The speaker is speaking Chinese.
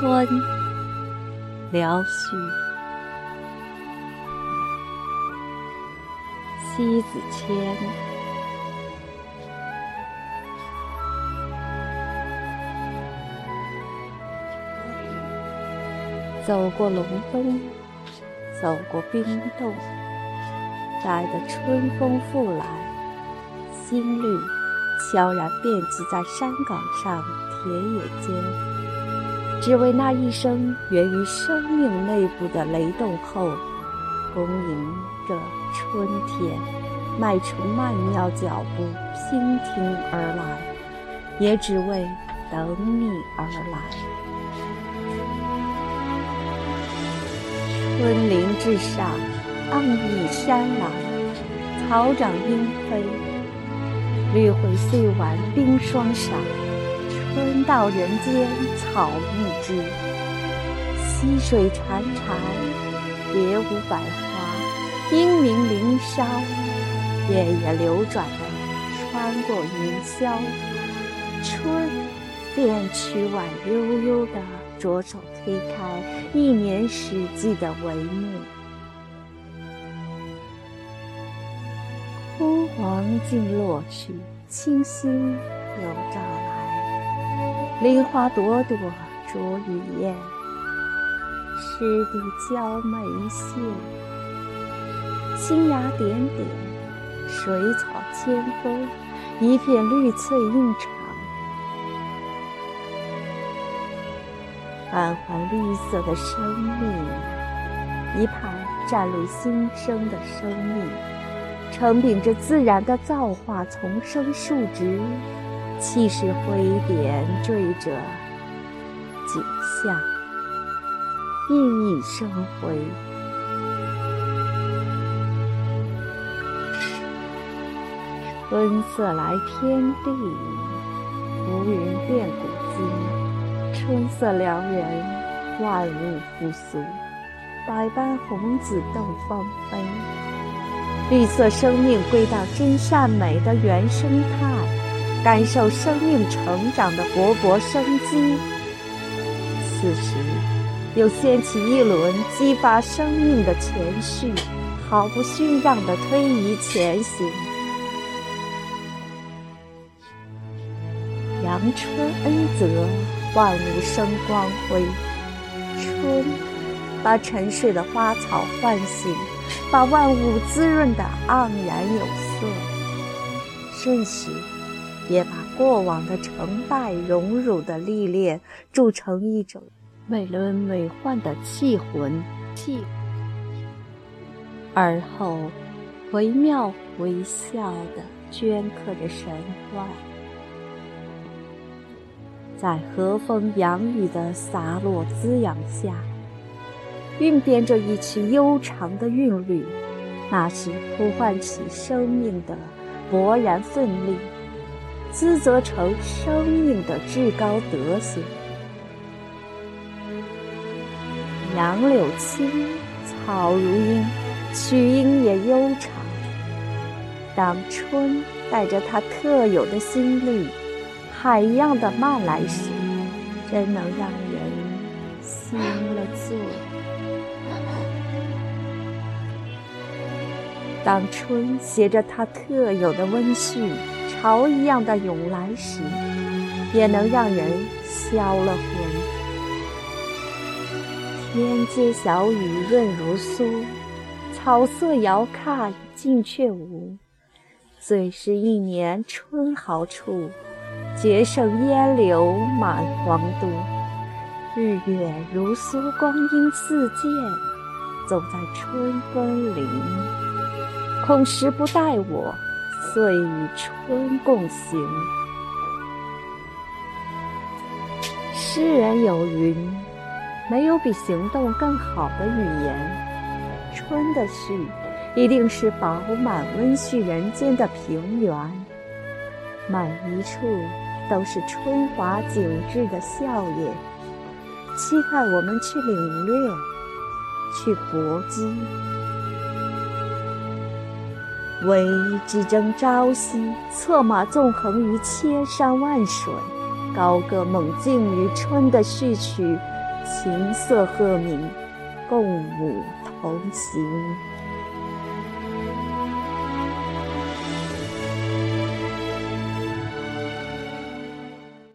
春辽絮，西子谦。走过隆冬，走过冰冻，待得春风复来，新绿悄然遍及在山岗上、田野间。只为那一声源于生命内部的雷动后，恭迎着春天，迈出曼妙脚步，倾听而来，也只为等你而来。春林之上，盎翳山岚，草长莺飞。绿会虽晚冰霜少，春到人间草木知。溪水潺潺，别无百花；英明林梢，月夜流转的穿过云霄。春，便曲婉悠悠的。着手推开一年四季的帷幕，枯黄尽落去，清新又照来。梨花朵朵着雨燕，湿地娇梅现。新芽点点，水草千峰，一片绿翠映场。满怀绿色的生命，一派崭露新生的生命，承秉着自然的造化，丛生树植，气势恢点缀着景象，熠熠生辉。春色来天地，浮云变古今。春色撩人，万物复苏，百般红紫斗芳菲。绿色生命归到真善美的原生态，感受生命成长的勃勃生机。此时，又掀起一轮激发生命的前序，毫不逊让地推移前行。阳春恩泽。万物生光辉，春把沉睡的花草唤醒，把万物滋润的盎然有色。瞬时，也把过往的成败荣辱的历练铸成一种美轮美奂的气魂。气，而后惟妙惟肖地镌刻着神话。在和风洋雨的洒落滋养下，运编着一曲悠长的韵律，那是呼唤起生命的勃然奋力，滋泽成生命的至高德行。杨柳青，草如茵，曲音也悠长。当春带着它特有的新绿。海一样的慢来时，真能让人心了醉。当春携着它特有的温煦，潮一样的涌来时，也能让人消了魂。天街小雨润如酥，草色遥看近却无。最是一年春好处。节胜烟柳满皇都，日月如梭，光阴似箭，走在春风里，恐时不待我，遂与春共行。诗人有云：没有比行动更好的语言。春的序，一定是饱满温煦人间的平原，每一处。都是春华景致的笑靥，期待我们去领略，去搏击。唯只争朝夕，策马纵横于千山万水，高歌猛进于春的序曲，琴瑟和鸣，共舞同行。